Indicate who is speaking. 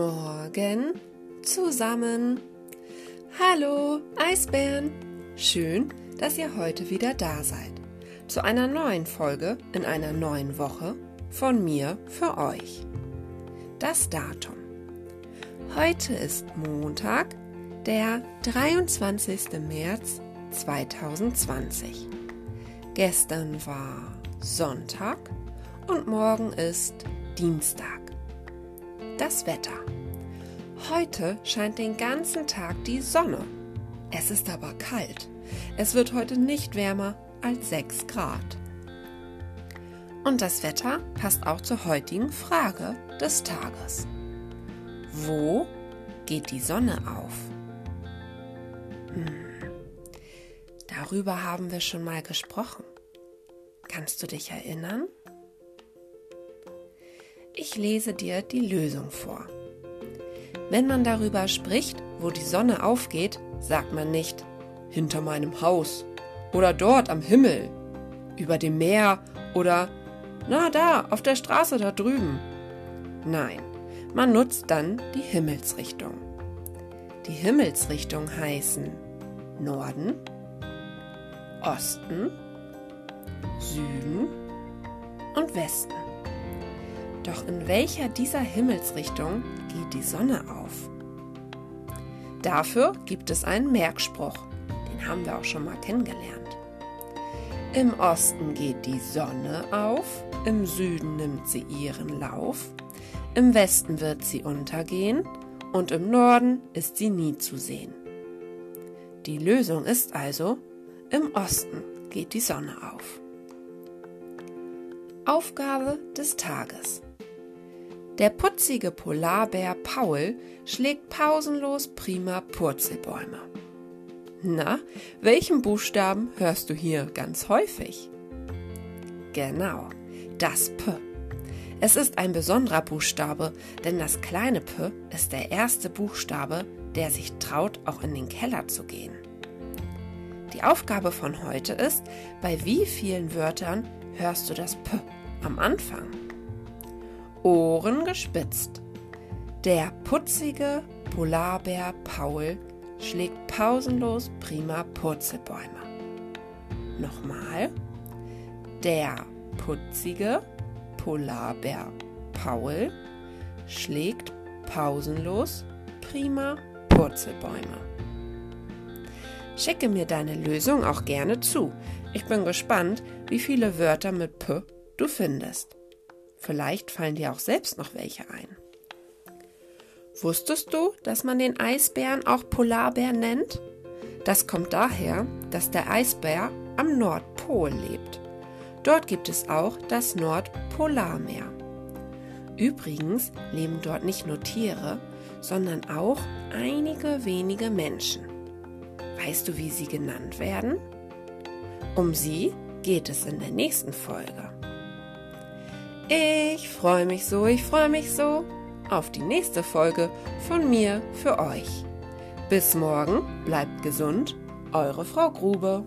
Speaker 1: Morgen zusammen. Hallo, Eisbären. Schön, dass ihr heute wieder da seid. Zu einer neuen Folge in einer neuen Woche von mir für euch. Das Datum. Heute ist Montag, der 23. März 2020. Gestern war Sonntag und morgen ist Dienstag. Das Wetter. Heute scheint den ganzen Tag die Sonne. Es ist aber kalt. Es wird heute nicht wärmer als 6 Grad. Und das Wetter passt auch zur heutigen Frage des Tages. Wo geht die Sonne auf? Hm. Darüber haben wir schon mal gesprochen. Kannst du dich erinnern? Ich lese dir die Lösung vor. Wenn man darüber spricht, wo die Sonne aufgeht, sagt man nicht hinter meinem Haus oder dort am Himmel, über dem Meer oder na da, auf der Straße da drüben. Nein, man nutzt dann die Himmelsrichtung. Die Himmelsrichtung heißen Norden, Osten, Süden und Westen. Doch in welcher dieser Himmelsrichtung geht die Sonne auf? Dafür gibt es einen Merkspruch, den haben wir auch schon mal kennengelernt. Im Osten geht die Sonne auf, im Süden nimmt sie ihren Lauf, im Westen wird sie untergehen und im Norden ist sie nie zu sehen. Die Lösung ist also, im Osten geht die Sonne auf. Aufgabe des Tages. Der putzige Polarbär Paul schlägt pausenlos prima Purzelbäume. Na, welchen Buchstaben hörst du hier ganz häufig? Genau, das P. Es ist ein besonderer Buchstabe, denn das kleine P ist der erste Buchstabe, der sich traut, auch in den Keller zu gehen. Die Aufgabe von heute ist, bei wie vielen Wörtern hörst du das P am Anfang? Ohren gespitzt. Der putzige Polarbär Paul schlägt pausenlos prima Purzelbäume. Nochmal. Der putzige Polarbär Paul schlägt pausenlos prima Purzelbäume. Schicke mir deine Lösung auch gerne zu. Ich bin gespannt, wie viele Wörter mit P du findest. Vielleicht fallen dir auch selbst noch welche ein. Wusstest du, dass man den Eisbären auch Polarbär nennt? Das kommt daher, dass der Eisbär am Nordpol lebt. Dort gibt es auch das Nordpolarmeer. Übrigens leben dort nicht nur Tiere, sondern auch einige wenige Menschen. Weißt du, wie sie genannt werden? Um sie geht es in der nächsten Folge. Ich freue mich so, ich freue mich so auf die nächste Folge von mir für euch. Bis morgen, bleibt gesund, eure Frau Grube.